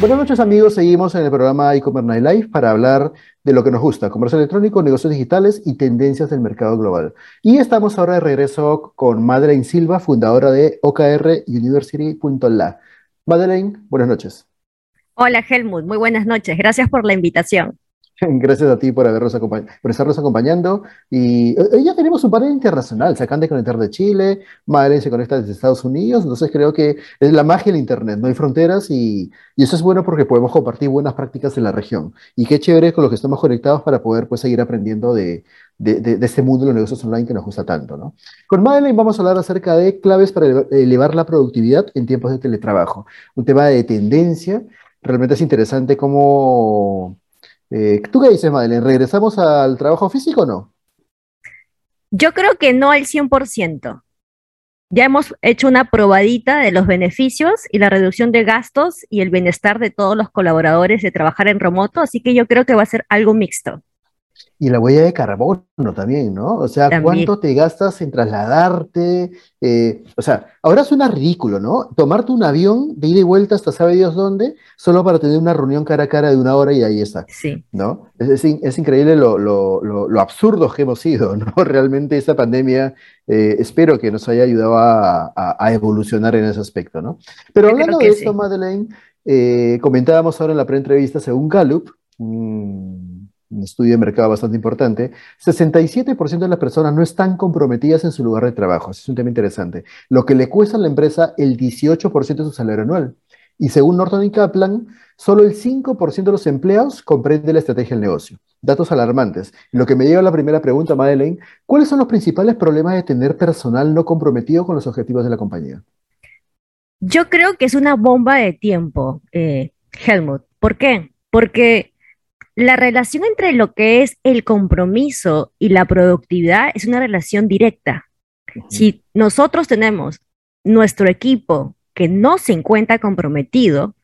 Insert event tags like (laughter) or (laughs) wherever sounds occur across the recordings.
Buenas noches amigos, seguimos en el programa e-commerce Night Live para hablar de lo que nos gusta, comercio electrónico, negocios digitales y tendencias del mercado global. Y estamos ahora de regreso con Madeleine Silva, fundadora de OKR University.la. Madeleine, buenas noches. Hola Helmut, muy buenas noches, gracias por la invitación. (laughs) Gracias a ti por, habernos estarnos acompañando. Y hoy ya tenemos un panel internacional. Se acaban de conectar de Chile, Madeleine se conecta desde Estados Unidos. Entonces creo que es la magia del Internet. No hay fronteras y, eso es bueno porque podemos compartir buenas prácticas en la región. Y qué chévere con los que estamos conectados para poder pues, seguir aprendiendo de, este mundo de los negocios online que nos gusta tanto. ¿no? Con Madeleine vamos a hablar acerca de claves para elevar la productividad en tiempos de teletrabajo. Un tema de tendencia. Realmente es interesante cómo eh, ¿Tú qué dices, Madeleine? ¿Regresamos al trabajo físico o no? Yo creo que no al 100%. Ya hemos hecho una probadita de los beneficios y la reducción de gastos y el bienestar de todos los colaboradores de trabajar en remoto, así que yo creo que va a ser algo mixto. Y la huella de carbono también, ¿no? O sea, ¿cuánto te gastas en trasladarte? Eh, o sea, ahora suena ridículo, ¿no? Tomarte un avión de ida y vuelta hasta sabe Dios dónde, solo para tener una reunión cara a cara de una hora y ahí está. Sí. ¿No? Es, es, increíble lo, lo, lo, absurdos que hemos sido, ¿no? (laughs) Realmente esta pandemia eh, espero que nos haya ayudado a, a, evolucionar en ese aspecto, ¿no? Pero hablando de esto, Madeleine, eh, comentábamos ahora en la pre-entrevista, según Gallup, un estudio de mercado bastante importante, 67% de las personas no están comprometidas en su lugar de trabajo. es un tema interesante. Lo que le cuesta a la empresa el 18% de su salario anual. Y según Norton y Kaplan, solo el 5% de los empleados comprende la estrategia del negocio. Datos alarmantes. Lo que me lleva a la primera pregunta, Madeleine, ¿cuáles son los principales problemas de tener personal no comprometido con los objetivos de la compañía? Yo creo que es una bomba de tiempo, eh, Helmut. ¿Por qué? Porque la relación entre lo que es el compromiso y la productividad es una relación directa. Si nosotros tenemos nuestro equipo que no se encuentra comprometido,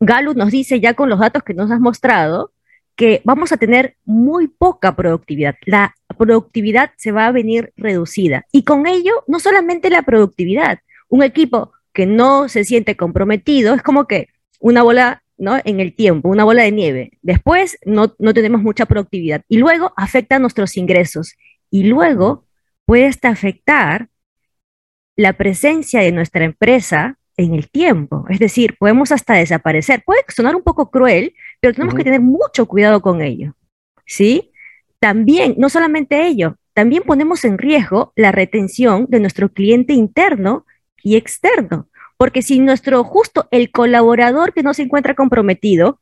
Galo nos dice ya con los datos que nos has mostrado que vamos a tener muy poca productividad. La productividad se va a venir reducida. Y con ello, no solamente la productividad, un equipo que no se siente comprometido es como que una bola ¿no? en el tiempo, una bola de nieve. Después no, tenemos mucha productividad y luego afecta a nuestros ingresos y luego puede hasta afectar la presencia de nuestra empresa en el tiempo. Es decir, podemos hasta desaparecer. Puede sonar un poco cruel, pero tenemos que tener mucho cuidado con ello. ¿Sí? También, no solamente ello, también ponemos en riesgo la retención de nuestro cliente interno y externo. Porque si nuestro justo el colaborador que no se encuentra comprometido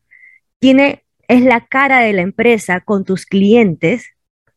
tiene es la cara de la empresa con tus clientes,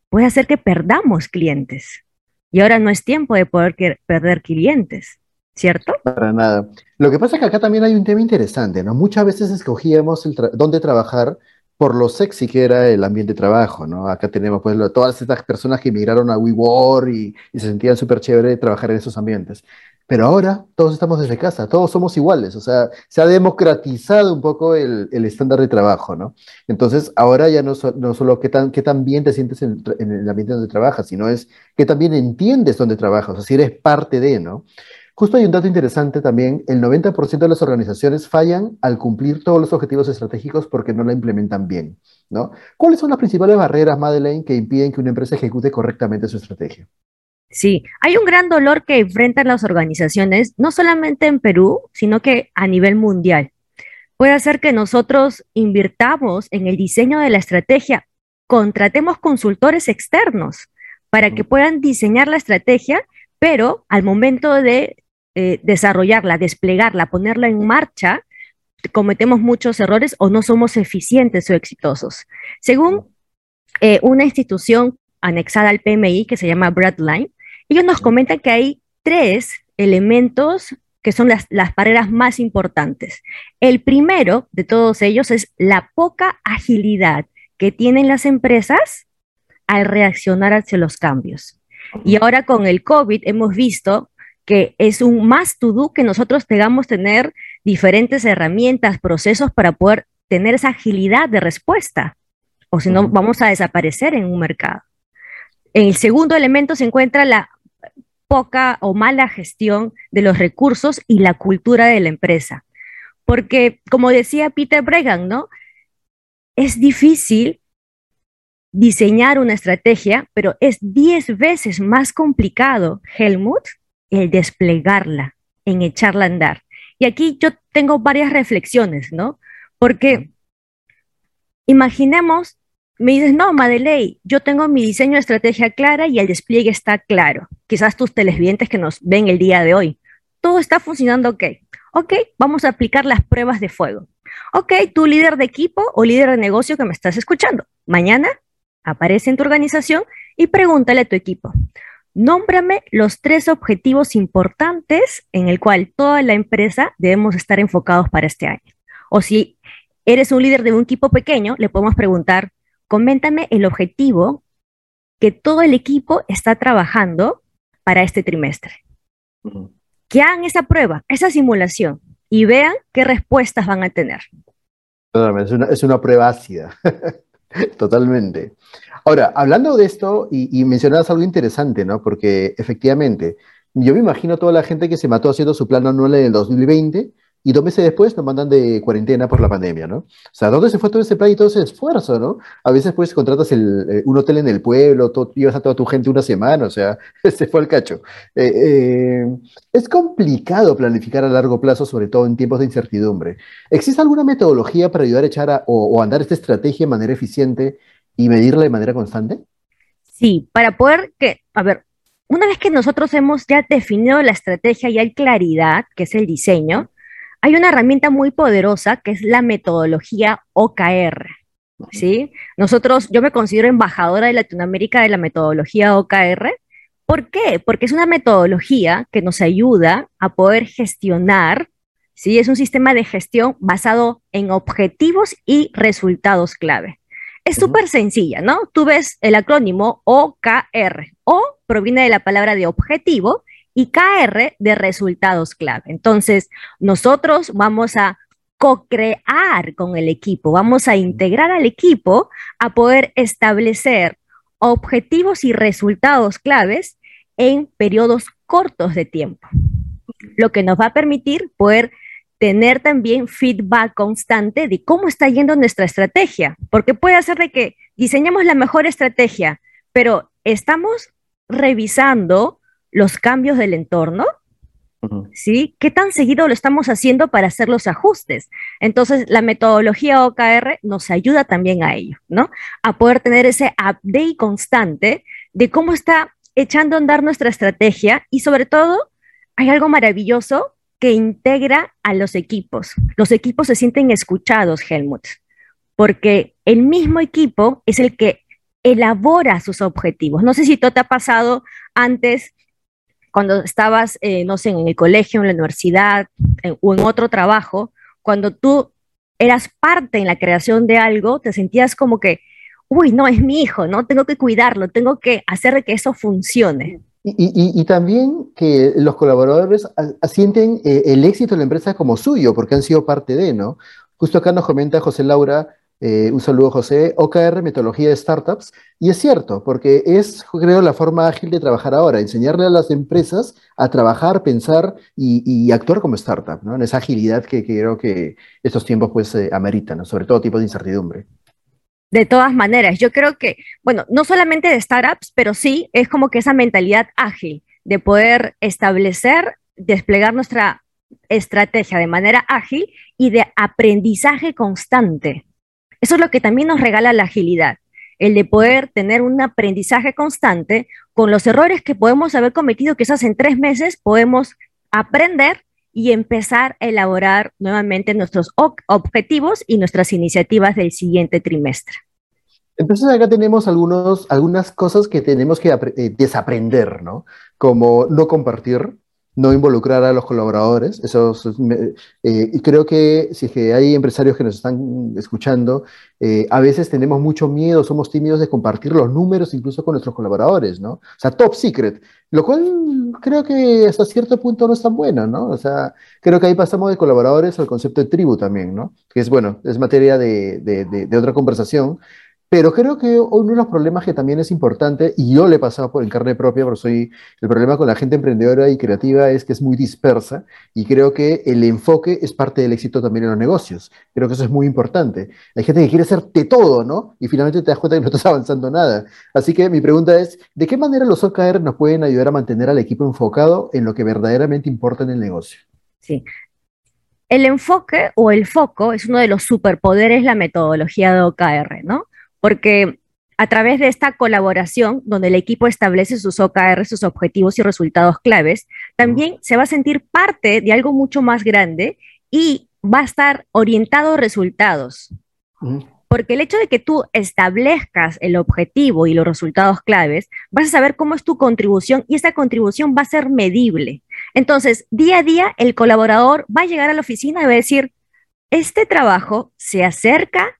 puede hacer que perdamos clientes. Y ahora no es tiempo de poder perder clientes, ¿cierto? Para nada. Lo que pasa es que acá también hay un tema interesante, ¿no? Muchas veces escogíamos dónde trabajar por lo sexy que era el ambiente de trabajo, ¿no? Acá tenemos pues todas estas personas que emigraron a WeWork y, se sentían súper chévere trabajar en esos ambientes. Pero ahora todos estamos desde casa, todos somos iguales, o sea, se ha democratizado un poco el, estándar de trabajo, ¿no? Entonces, ahora ya no, no solo qué tan, bien te sientes en, el ambiente donde trabajas, sino es qué tan bien entiendes dónde trabajas, o sea, si eres parte de, ¿no? Justo hay un dato interesante también, el 90% de las organizaciones fallan al cumplir todos los objetivos estratégicos porque no la implementan bien, ¿no? ¿Cuáles son las principales barreras, Madeleine, que impiden que una empresa ejecute correctamente su estrategia? Sí, hay un gran dolor que enfrentan las organizaciones, no solamente en Perú, sino que a nivel mundial. Puede hacer que nosotros invirtamos en el diseño de la estrategia, contratemos consultores externos para que puedan diseñar la estrategia, pero al momento de eh, desarrollarla, desplegarla, ponerla en marcha, cometemos muchos errores o no somos eficientes o exitosos. Según eh, una institución anexada al PMI que se llama Bradline, ellos nos comentan que hay tres elementos que son las, las barreras más importantes. El primero de todos ellos es la poca agilidad que tienen las empresas al reaccionar hacia los cambios. Y ahora con el COVID hemos visto que es un más to do que nosotros tengamos tener diferentes herramientas, procesos para poder tener esa agilidad de respuesta, o si no vamos a desaparecer en un mercado. En el segundo elemento se encuentra la poca o mala gestión de los recursos y la cultura de la empresa. Porque, como decía Peter Bregan, ¿no? Es difícil diseñar una estrategia, pero es 10 veces más complicado, Helmut, el desplegarla, en echarla a andar. Y aquí yo tengo varias reflexiones, ¿no? Porque imaginemos, me dices, no, Madeley, yo tengo mi diseño de estrategia clara y el despliegue está claro. Quizás tus televidentes que nos ven el día de hoy. Todo está funcionando ok. Ok, vamos a aplicar las pruebas de fuego. Ok, tú líder de equipo o líder de negocio que me estás escuchando. Mañana aparece en tu organización y pregúntale a tu equipo, nómbrame los tres objetivos importantes en el cual toda la empresa debemos estar enfocados para este año. O si eres un líder de un equipo pequeño, le podemos preguntar, coméntame el objetivo que todo el equipo está trabajando para este trimestre. Que hagan esa prueba, esa simulación y vean qué respuestas van a tener. Es una, es una prueba ácida. (laughs) Totalmente. Ahora, hablando de esto, y, y, mencionabas algo interesante, ¿no? Porque efectivamente, yo me imagino toda la gente que se mató haciendo su plan anual en el 2020 y dos meses después nos mandan de cuarentena por la pandemia, ¿no? O sea, ¿dónde se fue todo ese plan y todo ese esfuerzo, no? A veces, pues, contratas eh, un hotel en el pueblo, todo, llevas a toda tu gente una semana, o sea, (laughs) se fue al cacho. Eh, eh, es complicado planificar a largo plazo, sobre todo en tiempos de incertidumbre. ¿Existe alguna metodología para ayudar a echar o, o andar esta estrategia de manera eficiente y medirla de manera constante? Sí, para poder que, a ver, una vez que nosotros hemos ya definido la estrategia y hay claridad, que es el diseño, hay una herramienta muy poderosa que es la metodología OKR. ¿sí? Nosotros, yo me considero embajadora de Latinoamérica de la metodología OKR. ¿Por qué? Porque es una metodología que nos ayuda a poder gestionar, ¿sí? Es un sistema de gestión basado en objetivos y resultados clave. Es súper sencilla, ¿no? Tú ves el acrónimo OKR. O proviene de la palabra de objetivo y KR de resultados clave. Entonces, nosotros vamos a co-crear con el equipo, vamos a integrar al equipo a poder establecer objetivos y resultados claves en periodos cortos de tiempo, lo que nos va a permitir poder tener también feedback constante de cómo está yendo nuestra estrategia, porque puede ser de que diseñamos la mejor estrategia, pero estamos revisando los cambios del entorno, ¿sí? ¿Qué tan seguido lo estamos haciendo para hacer los ajustes? Entonces, la metodología OKR nos ayuda también a ello, ¿no? A poder tener ese update constante de cómo está echando a andar nuestra estrategia y sobre todo, hay algo maravilloso que integra a los equipos. Los equipos se sienten escuchados, Helmut, porque el mismo equipo es el que elabora sus objetivos. No sé si todo te ha pasado antes cuando estabas, eh, no sé, en el colegio, en la universidad o en otro trabajo, cuando tú eras parte en la creación de algo, te sentías como que, uy, no, es mi hijo, ¿no? Tengo que cuidarlo, tengo que hacer que eso funcione. Y, también que los colaboradores asienten eh, el éxito de la empresa como suyo, porque han sido parte de, ¿no? Justo acá nos comenta José Laura eh, un saludo, José. OKR, metodología de startups. Y es cierto, porque es, creo, la forma ágil de trabajar ahora, enseñarle a las empresas a trabajar, pensar y, actuar como startup, ¿no? En esa agilidad que, creo que estos tiempos, pues, eh, ameritan, sobre todo tipo de incertidumbre. De todas maneras, yo creo que, bueno, no solamente de startups, pero sí es como que esa mentalidad ágil de poder establecer, desplegar nuestra estrategia de manera ágil y de aprendizaje constante. Eso es lo que también nos regala la agilidad, el de poder tener un aprendizaje constante con los errores que podemos haber cometido, quizás en tres meses podemos aprender y empezar a elaborar nuevamente nuestros objetivos y nuestras iniciativas del siguiente trimestre. Entonces acá tenemos algunos, algunas cosas que tenemos que eh, desaprender, ¿no? Como no compartir, no involucrar a los colaboradores. Eso eh, y creo que si que hay empresarios que nos están escuchando, eh, a veces tenemos mucho miedo, somos tímidos de compartir los números incluso con nuestros colaboradores, ¿no? O sea, top secret, lo cual creo que hasta cierto punto no es tan bueno, ¿no? O sea, creo que ahí pasamos de colaboradores al concepto de tribu también, ¿no? Que es, bueno, es materia de, de, de otra conversación, pero creo que uno de los problemas que también es importante, y yo le he pasado por en carne propia, porque soy el problema con la gente emprendedora y creativa es que es muy dispersa, y creo que el enfoque es parte del éxito también en los negocios. Creo que eso es muy importante. Hay gente que quiere hacer de todo, ¿no? Y finalmente te das cuenta que no (laughs) estás avanzando nada. Así que mi pregunta es, ¿de qué manera los OKR nos pueden ayudar a mantener al equipo enfocado en lo que verdaderamente importa en el negocio? Sí, el enfoque o el foco es uno de los superpoderes de la metodología de OKR, ¿no? Porque a través de esta colaboración, donde el equipo establece sus OKR, sus objetivos y resultados claves, también se va a sentir parte de algo mucho más grande y va a estar orientado a resultados. Porque el hecho de que tú establezcas el objetivo y los resultados claves, vas a saber cómo es tu contribución y esa contribución va a ser medible. Entonces, día a día, el colaborador va a llegar a la oficina y va a decir, este trabajo se acerca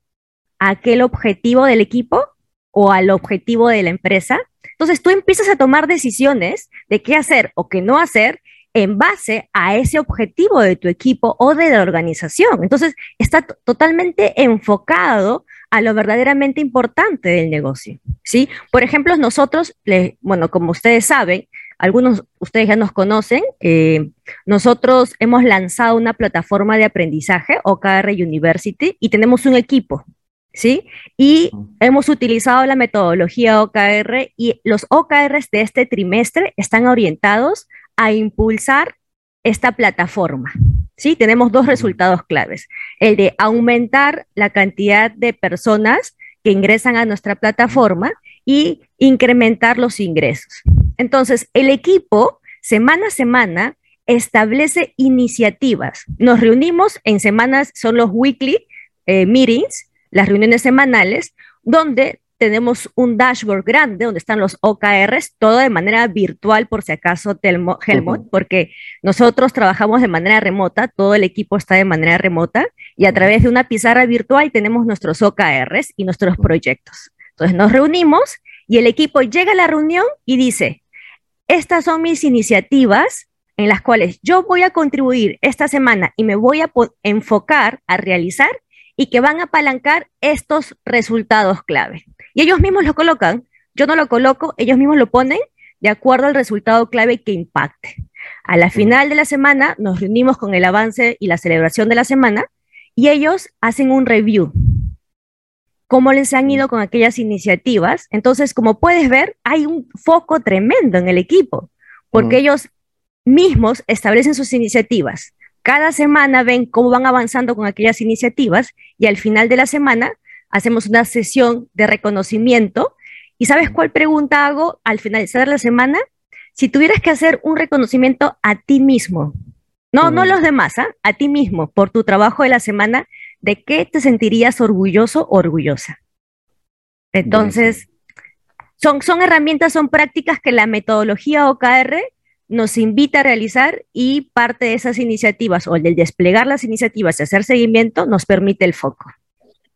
aquel objetivo del equipo o al objetivo de la empresa. Entonces tú empiezas a tomar decisiones de qué hacer o qué no hacer en base a ese objetivo de tu equipo o de la organización. Entonces está totalmente enfocado a lo verdaderamente importante del negocio. ¿sí? Por ejemplo, nosotros, bueno, como ustedes saben, algunos ustedes ya nos conocen, eh, nosotros hemos lanzado una plataforma de aprendizaje, OKR University, y tenemos un equipo ¿sí? Y hemos utilizado la metodología OKR y los OKRs de este trimestre están orientados a impulsar esta plataforma. ¿sí? Tenemos dos resultados claves. El de aumentar la cantidad de personas que ingresan a nuestra plataforma y incrementar los ingresos. Entonces, el equipo, semana a semana, establece iniciativas. Nos reunimos en semanas, son los weekly eh, meetings, las reuniones semanales, donde tenemos un dashboard grande donde están los OKRs, todo de manera virtual, por si acaso, Telmo, Helmut, porque nosotros trabajamos de manera remota, todo el equipo está de manera remota, y a través de una pizarra virtual tenemos nuestros OKRs y nuestros proyectos. Entonces nos reunimos y el equipo llega a la reunión y dice, estas son mis iniciativas en las cuales yo voy a contribuir esta semana y me voy a enfocar a realizar y que van a apalancar estos resultados clave. Y ellos mismos lo colocan, yo no lo coloco, ellos mismos lo ponen de acuerdo al resultado clave que impacte. A la final de la semana nos reunimos con el avance y la celebración de la semana y ellos hacen un review. ¿Cómo les han ido con aquellas iniciativas? Entonces, como puedes ver, hay un foco tremendo en el equipo, porque ellos mismos establecen sus iniciativas, cada semana ven cómo van avanzando con aquellas iniciativas y al final de la semana hacemos una sesión de reconocimiento. ¿Y sabes cuál pregunta hago al finalizar la semana? Si tuvieras que hacer un reconocimiento a ti mismo, no, no los demás, ¿ah? a ti mismo, por tu trabajo de la semana, ¿de qué te sentirías orgulloso o orgullosa? Entonces, son, son herramientas, son prácticas que la metodología OKR nos invita a realizar y parte de esas iniciativas o el del desplegar las iniciativas y hacer seguimiento nos permite el foco.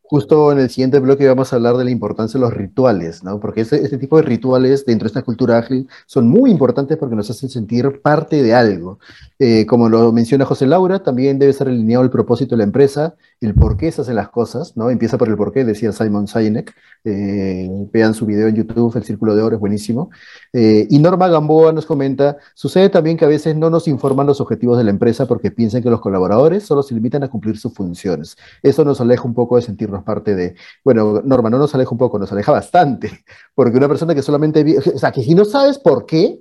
Justo en el siguiente bloque vamos a hablar de la importancia de los rituales, ¿no? Porque este, este, tipo de rituales dentro de esta cultura ágil son muy importantes porque nos hacen sentir parte de algo. Eh, como lo menciona José Laura, también debe ser alineado el propósito de la empresa, el por qué se hacen las cosas, ¿no? Empieza por el por qué, decía Simon Sinek. Eh, vean su video en YouTube, El Círculo de Oro, es buenísimo. Eh, y Norma Gamboa nos comenta, sucede también que a veces no nos informan los objetivos de la empresa porque piensan que los colaboradores solo se limitan a cumplir sus funciones. Eso nos aleja un poco de sentirnos parte de, bueno, Norma, no nos aleja un poco, nos aleja bastante, (laughs) porque una persona que solamente, o sea, que si no sabes por qué,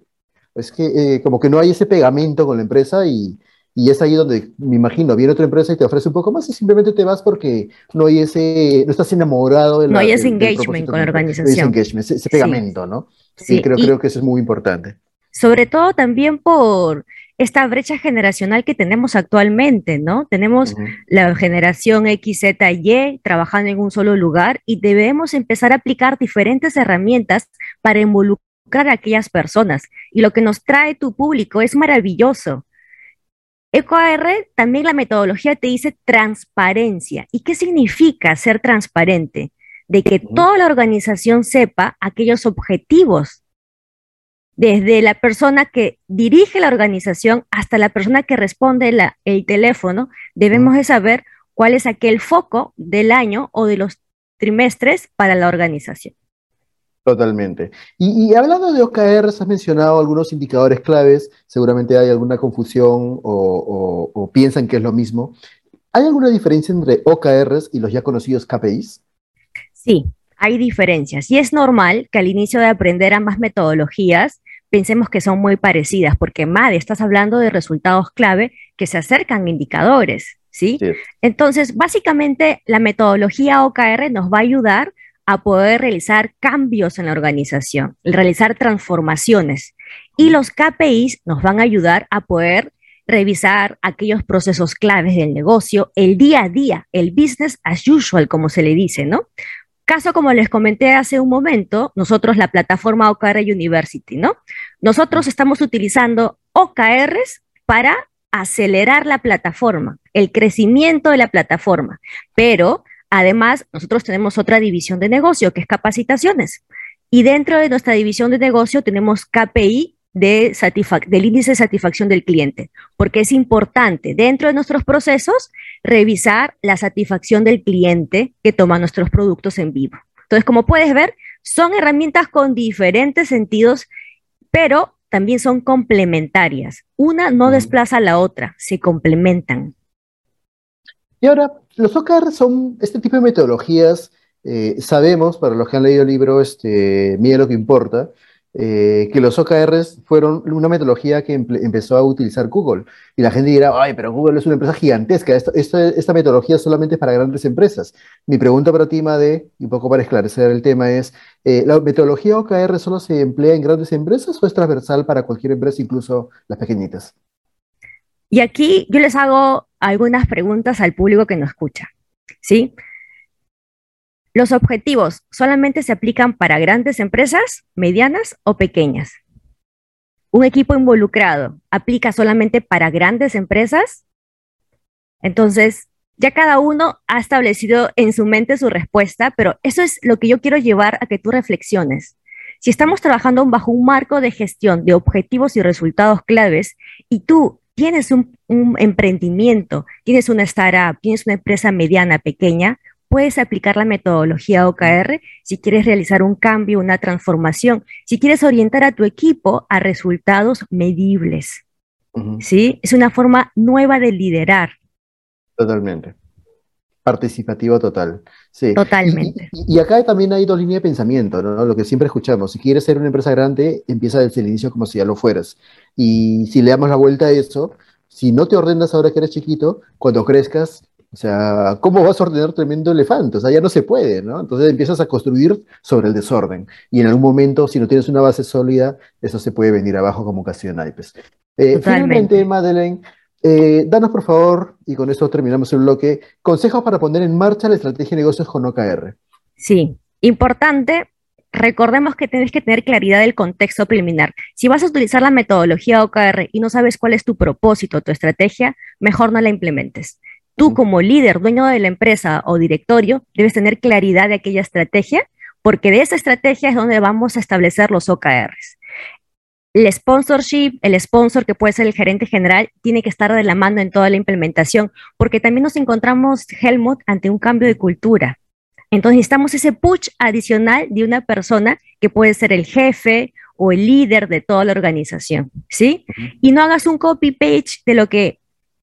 es que eh, como que no hay ese pegamento con la empresa y, y es ahí donde me imagino, viene otra empresa y te ofrece un poco más y simplemente te vas porque no hay ese, no estás enamorado de la, No hay ese engagement con la organización. ese, ese pegamento, ¿no? Sí, creo, creo que eso es muy importante. Sobre todo también por esta brecha generacional que tenemos actualmente, ¿no? Tenemos la generación X, Z, Y trabajando en un solo lugar y debemos empezar a aplicar diferentes herramientas para involucrar a aquellas personas. Y lo que nos trae tu público es maravilloso. EcoAR, también la metodología te dice transparencia. ¿Y qué significa ser transparente? De que toda la organización sepa aquellos objetivos desde la persona que dirige la organización hasta la persona que responde el teléfono, debemos de saber cuál es aquel foco del año o de los trimestres para la organización. Totalmente. Y, hablando de OKRs, has mencionado algunos indicadores claves, seguramente hay alguna confusión o, o piensan que es lo mismo. ¿Hay alguna diferencia entre OKRs y los ya conocidos KPIs? Sí, hay diferencias y es normal que al inicio de aprender ambas metodologías pensemos que son muy parecidas, porque MADE, estás hablando de resultados clave que se acercan a indicadores, ¿sí? Entonces, básicamente, la metodología OKR nos va a ayudar a poder realizar cambios en la organización, realizar transformaciones. Y los KPIs nos van a ayudar a poder revisar aquellos procesos claves del negocio, el día a día, el business as usual, como se le dice, ¿no? Caso como les comenté hace un momento, nosotros la plataforma OKR University, ¿no? Nosotros estamos utilizando OKRs para acelerar la plataforma, el crecimiento de la plataforma, pero además nosotros tenemos otra división de negocio que es capacitaciones. Y dentro de nuestra división de negocio tenemos KPI de del índice de satisfacción del cliente, porque es importante dentro de nuestros procesos revisar la satisfacción del cliente que toma nuestros productos en vivo. Entonces, como puedes ver, son herramientas con diferentes sentidos, pero también son complementarias. Una no desplaza a la otra, se complementan. Y ahora, los OKR son este tipo de metodologías, eh, sabemos, para los que han leído el libro, este, lo que importa, eh, que los OKRs fueron una metodología que empezó a utilizar Google. Y la gente dirá, ay, pero Google es una empresa gigantesca, esta metodología es solamente para grandes empresas. Mi pregunta para ti, Made, y un poco para esclarecer el tema, es, eh, ¿la metodología OKR solo se emplea en grandes empresas o es transversal para cualquier empresa, incluso las pequeñitas? Y aquí yo les hago algunas preguntas al público que nos escucha. ¿Sí? Los objetivos solamente se aplican para grandes empresas, medianas o pequeñas. Un equipo involucrado aplica solamente para grandes empresas. Entonces, ya cada uno ha establecido en su mente su respuesta, pero eso es lo que yo quiero llevar a que tú reflexiones. Si estamos trabajando bajo un marco de gestión de objetivos y resultados claves y tú tienes un, un emprendimiento, tienes una startup, tienes una empresa mediana, pequeña, puedes aplicar la metodología OKR si quieres realizar un cambio, una transformación, si quieres orientar a tu equipo a resultados medibles. ¿Sí? Es una forma nueva de liderar. Totalmente. Participativo total. Sí. Totalmente. Y, acá también hay dos líneas de pensamiento, ¿no? Lo que siempre escuchamos. Si quieres ser una empresa grande, empieza desde el inicio como si ya lo fueras. Y si le damos la vuelta a eso, si no te ordenas ahora que eres chiquito, cuando crezcas, o sea, ¿cómo vas a ordenar tremendo elefante? O sea, ya no se puede, ¿no? Entonces empiezas a construir sobre el desorden. Y en algún momento, si no tienes una base sólida, eso se puede venir abajo como casi naipes. Eh, finalmente, Madeleine, eh, danos por favor, y con esto terminamos el bloque, consejos para poner en marcha la estrategia de negocios con OKR. Sí, importante. Recordemos que tienes que tener claridad del contexto preliminar. Si vas a utilizar la metodología OKR y no sabes cuál es tu propósito, tu estrategia, mejor no la implementes. Tú como líder, dueño de la empresa o directorio, debes tener claridad de aquella estrategia, porque de esa estrategia es donde vamos a establecer los OKRs. El sponsorship, el sponsor que puede ser el gerente general, tiene que estar de la mano en toda la implementación, porque también nos encontramos, Helmut, ante un cambio de cultura. Entonces necesitamos ese push adicional de una persona que puede ser el jefe o el líder de toda la organización, ¿sí? Y no hagas un copy-page de lo que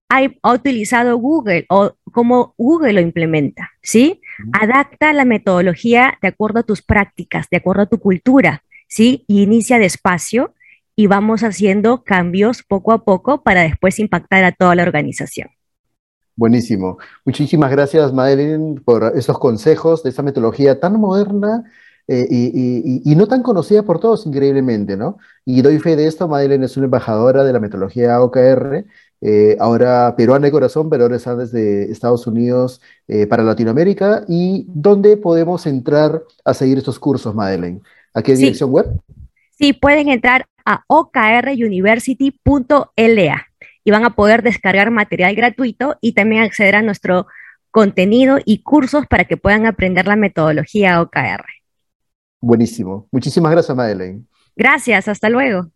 ha, utilizado Google o cómo Google lo implementa, ¿sí? Adapta la metodología de acuerdo a tus prácticas, de acuerdo a tu cultura, ¿sí? Y inicia despacio y vamos haciendo cambios poco a poco para después impactar a toda la organización. Buenísimo. Muchísimas gracias, Madeline, por esos consejos de esa metodología tan moderna, eh, y, no tan conocida por todos, increíblemente, ¿no? Y doy fe de esto, Madeleine es una embajadora de la metodología OKR, eh, ahora peruana de corazón, pero ahora está desde Estados Unidos para Latinoamérica. ¿Y dónde podemos entrar a seguir estos cursos, Madeleine? ¿A qué dirección web? Sí, pueden entrar a okruniversity.la y van a poder descargar material gratuito y también acceder a nuestro contenido y cursos para que puedan aprender la metodología OKR. Buenísimo. Muchísimas gracias, Madeleine. Gracias, hasta luego.